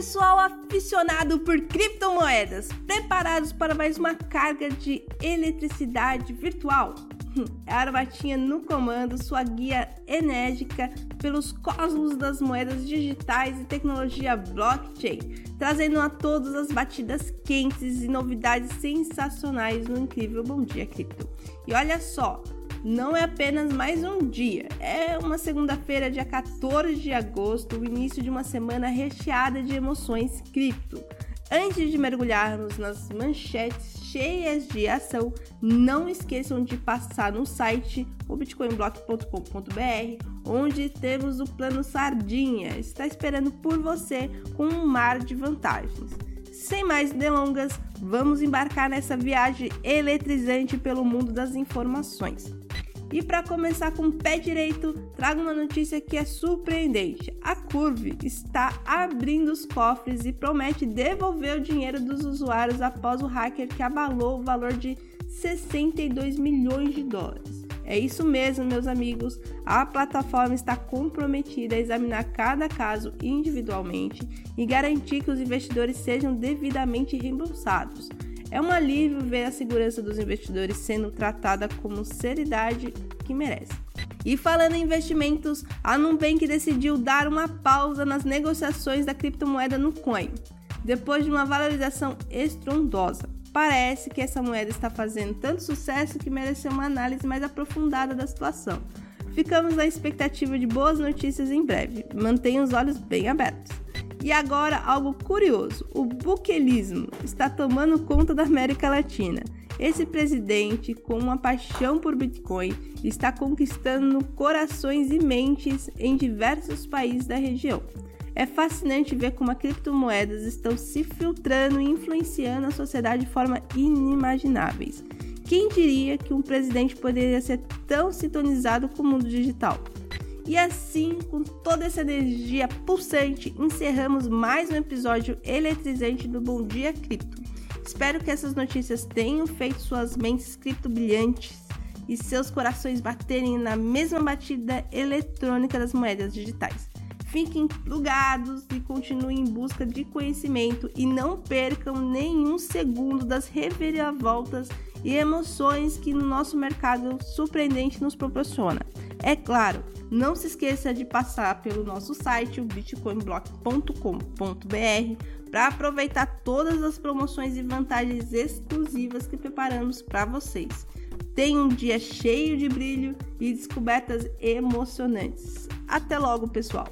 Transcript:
pessoal aficionado por criptomoedas, preparados para mais uma carga de eletricidade virtual? É a Armatinha no comando, sua guia enérgica pelos cosmos das moedas digitais e tecnologia blockchain, trazendo a todos as batidas quentes e novidades sensacionais no incrível Bom Dia Cripto. E olha só, não é apenas mais um dia, é uma segunda-feira, dia 14 de agosto, o início de uma semana recheada de emoções cripto. Antes de mergulharmos nas manchetes cheias de ação, não esqueçam de passar no site bitcoinblock.com.br, onde temos o plano Sardinha, está esperando por você com um mar de vantagens. Sem mais delongas, vamos embarcar nessa viagem eletrizante pelo mundo das informações. E para começar com o pé direito, trago uma notícia que é surpreendente. A Curve está abrindo os cofres e promete devolver o dinheiro dos usuários após o hacker que abalou o valor de 62 milhões de dólares. É isso mesmo, meus amigos. A plataforma está comprometida a examinar cada caso individualmente e garantir que os investidores sejam devidamente reembolsados. É um alívio ver a segurança dos investidores sendo tratada com seriedade que merece. E falando em investimentos, a Nubank decidiu dar uma pausa nas negociações da criptomoeda no Coin, depois de uma valorização estrondosa. Parece que essa moeda está fazendo tanto sucesso que mereceu uma análise mais aprofundada da situação. Ficamos na expectativa de boas notícias em breve. Mantenha os olhos bem abertos. E agora, algo curioso: o buquelismo está tomando conta da América Latina. Esse presidente, com uma paixão por Bitcoin, está conquistando corações e mentes em diversos países da região. É fascinante ver como as criptomoedas estão se filtrando e influenciando a sociedade de forma inimagináveis. Quem diria que um presidente poderia ser tão sintonizado com o mundo digital? E assim, com toda essa energia pulsante, encerramos mais um episódio eletrizante do Bom Dia Cripto. Espero que essas notícias tenham feito suas mentes cripto brilhantes e seus corações baterem na mesma batida eletrônica das moedas digitais. Fiquem plugados e continuem em busca de conhecimento e não percam nenhum segundo das reviravoltas e emoções que no nosso mercado surpreendente nos proporciona. É claro, não se esqueça de passar pelo nosso site, o bitcoinblock.com.br, para aproveitar todas as promoções e vantagens exclusivas que preparamos para vocês. Tenha um dia cheio de brilho e descobertas emocionantes. Até logo, pessoal!